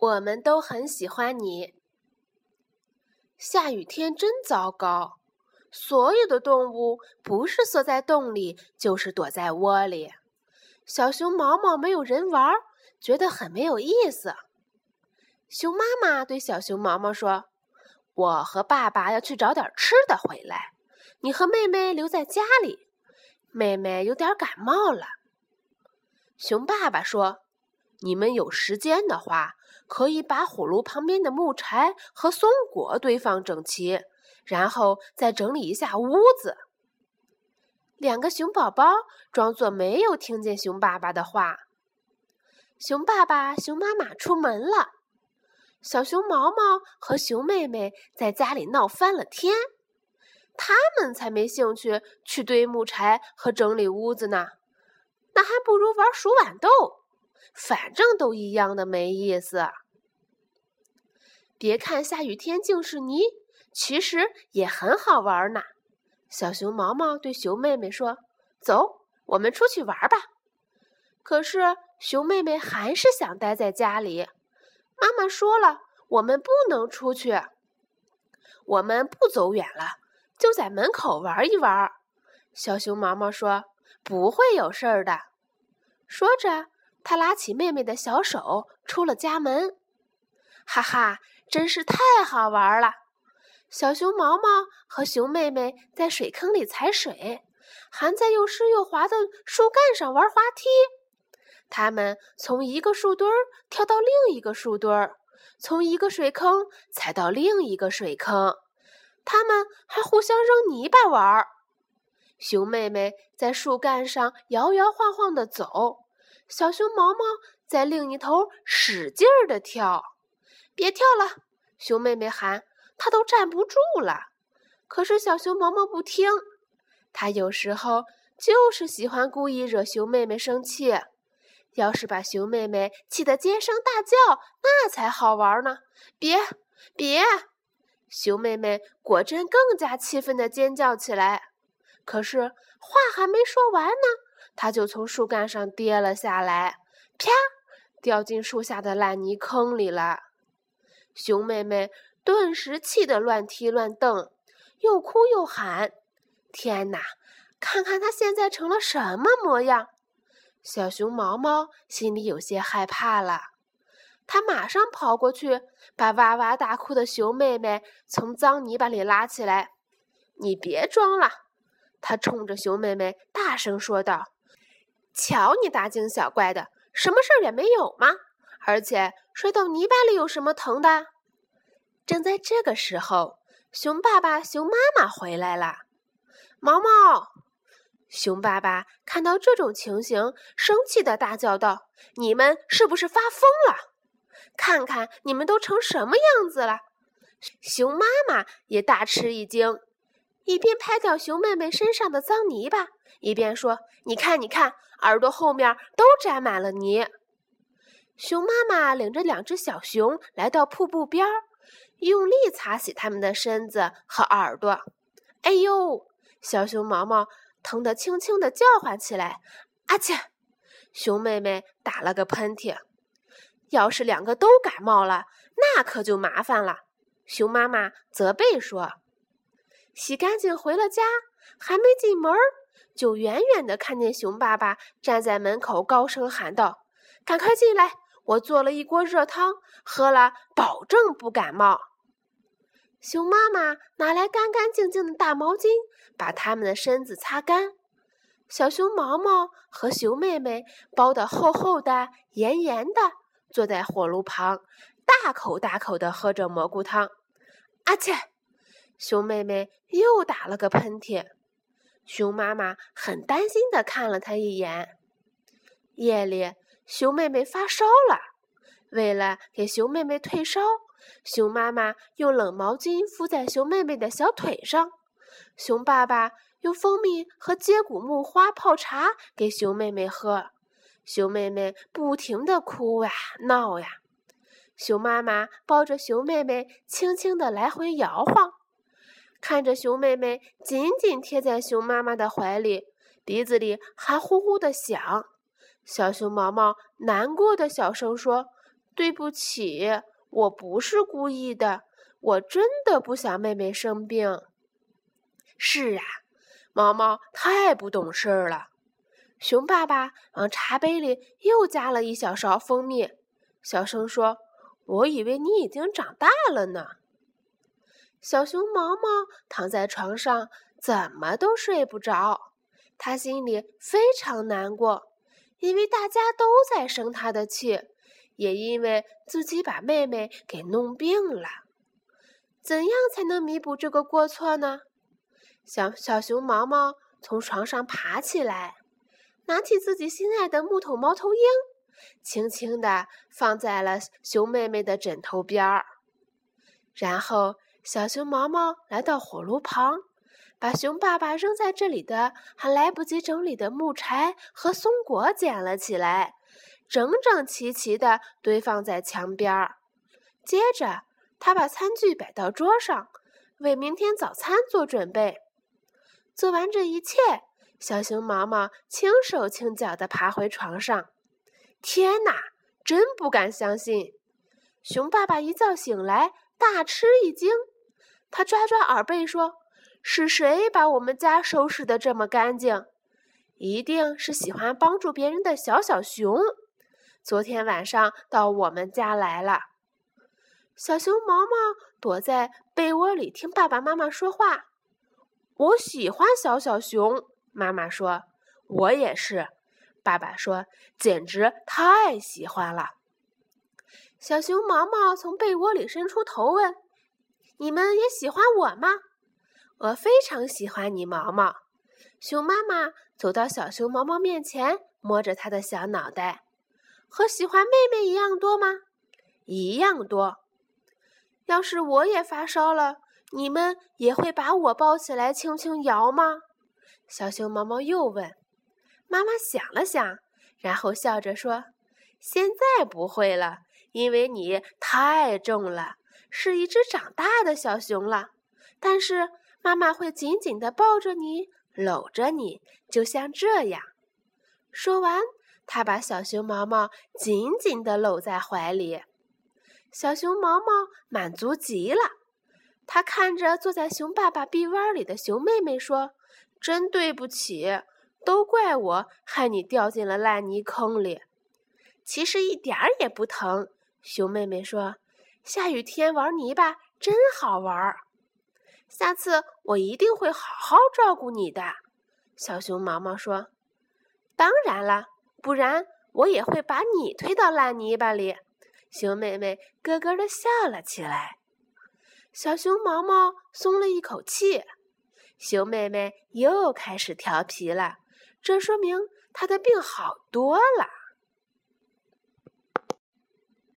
我们都很喜欢你。下雨天真糟糕，所有的动物不是缩在洞里，就是躲在窝里。小熊毛毛没有人玩，觉得很没有意思。熊妈妈对小熊毛毛说：“我和爸爸要去找点吃的回来，你和妹妹留在家里。妹妹有点感冒了。”熊爸爸说：“你们有时间的话，可以把火炉旁边的木柴和松果堆放整齐，然后再整理一下屋子。”两个熊宝宝装作没有听见熊爸爸的话。熊爸爸、熊妈妈出门了，小熊毛毛和熊妹妹在家里闹翻了天。他们才没兴趣去堆木柴和整理屋子呢，那还不如玩数豌豆，反正都一样的没意思。别看下雨天净是泥，其实也很好玩呢。小熊毛毛对熊妹妹说：“走，我们出去玩吧。”可是熊妹妹还是想待在家里。妈妈说了，我们不能出去。我们不走远了，就在门口玩一玩。小熊毛毛说：“不会有事儿的。”说着，他拉起妹妹的小手，出了家门。哈哈，真是太好玩了！小熊毛毛和熊妹妹在水坑里踩水，还在又湿又滑的树干上玩滑梯。他们从一个树墩儿跳到另一个树墩儿，从一个水坑踩到另一个水坑。他们还互相扔泥巴玩儿。熊妹妹在树干上摇摇晃晃地走，小熊毛毛在另一头使劲儿地跳。别跳了！熊妹妹喊。它都站不住了，可是小熊毛毛不听。他有时候就是喜欢故意惹熊妹妹生气。要是把熊妹妹气得尖声大叫，那才好玩呢！别别！熊妹妹果真更加气愤地尖叫起来。可是话还没说完呢，她就从树干上跌了下来，啪，掉进树下的烂泥坑里了。熊妹妹。顿时气得乱踢乱蹬，又哭又喊：“天哪！看看他现在成了什么模样！”小熊毛毛心里有些害怕了，他马上跑过去，把哇哇大哭的熊妹妹从脏泥巴里拉起来。“你别装了！”他冲着熊妹妹大声说道，“瞧你大惊小怪的，什么事儿也没有吗？而且摔到泥巴里有什么疼的？”正在这个时候，熊爸爸、熊妈妈回来了。毛毛，熊爸爸看到这种情形，生气的大叫道：“你们是不是发疯了？看看你们都成什么样子了！”熊妈妈也大吃一惊，一边拍掉熊妹妹身上的脏泥巴，一边说：“你看，你看，耳朵后面都沾满了泥。”熊妈妈领着两只小熊来到瀑布边儿。用力擦洗它们的身子和耳朵，哎呦！小熊毛毛疼得轻轻地叫唤起来。阿切！熊妹妹打了个喷嚏。要是两个都感冒了，那可就麻烦了。熊妈妈责备说：“洗干净回了家，还没进门，就远远地看见熊爸爸站在门口，高声喊道：‘赶快进来！我做了一锅热汤，喝了保证不感冒。’”熊妈妈拿来干干净净的大毛巾，把它们的身子擦干。小熊毛毛和熊妹妹包得厚厚的、严严的，坐在火炉旁，大口大口地喝着蘑菇汤。阿切！熊妹妹又打了个喷嚏。熊妈妈很担心的看了她一眼。夜里，熊妹妹发烧了，为了给熊妹妹退烧。熊妈妈用冷毛巾敷在熊妹妹的小腿上，熊爸爸用蜂蜜和接骨木花泡茶给熊妹妹喝，熊妹妹不停的哭呀闹呀，熊妈妈抱着熊妹妹轻轻地来回摇晃，看着熊妹妹紧紧贴在熊妈妈的怀里，鼻子里还呼呼地响，小熊毛毛难过的小声说：“对不起，我不是故意的，我真的不想妹妹生病。”是啊，毛毛太不懂事儿了。熊爸爸往茶杯里又加了一小勺蜂蜜，小声说：“我以为你已经长大了呢。”小熊毛毛躺在床上，怎么都睡不着。他心里非常难过，因为大家都在生他的气，也因为自己把妹妹给弄病了。怎样才能弥补这个过错呢？小小熊毛毛从床上爬起来。拿起自己心爱的木头猫头鹰，轻轻地放在了熊妹妹的枕头边儿。然后，小熊毛毛来到火炉旁，把熊爸爸扔在这里的还来不及整理的木柴和松果捡了起来，整整齐齐地堆放在墙边儿。接着，他把餐具摆到桌上，为明天早餐做准备。做完这一切。小熊毛毛轻手轻脚地爬回床上，天哪，真不敢相信！熊爸爸一觉醒来，大吃一惊。他抓抓耳背说：“是谁把我们家收拾得这么干净？一定是喜欢帮助别人的小小熊。昨天晚上到我们家来了。”小熊毛毛躲在被窝里听爸爸妈妈说话。我喜欢小小熊。妈妈说：“我也是。”爸爸说：“简直太喜欢了。”小熊毛毛从被窝里伸出头问：“你们也喜欢我吗？”“我非常喜欢你，毛毛。”熊妈妈走到小熊毛毛面前，摸着它的小脑袋：“和喜欢妹妹一样多吗？”“一样多。”“要是我也发烧了，你们也会把我抱起来轻轻摇吗？”小熊毛毛又问：“妈妈想了想，然后笑着说：‘现在不会了，因为你太重了，是一只长大的小熊了。但是妈妈会紧紧地抱着你，搂着你，就像这样。’说完，他把小熊毛毛紧紧地搂在怀里。小熊毛毛满足极了，他看着坐在熊爸爸臂弯里的熊妹妹说。”真对不起，都怪我害你掉进了烂泥坑里。其实一点儿也不疼。熊妹妹说：“下雨天玩泥巴真好玩儿。”下次我一定会好好照顾你的。小熊毛毛说：“当然了，不然我也会把你推到烂泥巴里。”熊妹妹咯咯的笑了起来。小熊毛毛松了一口气。熊妹妹又开始调皮了，这说明她的病好多了。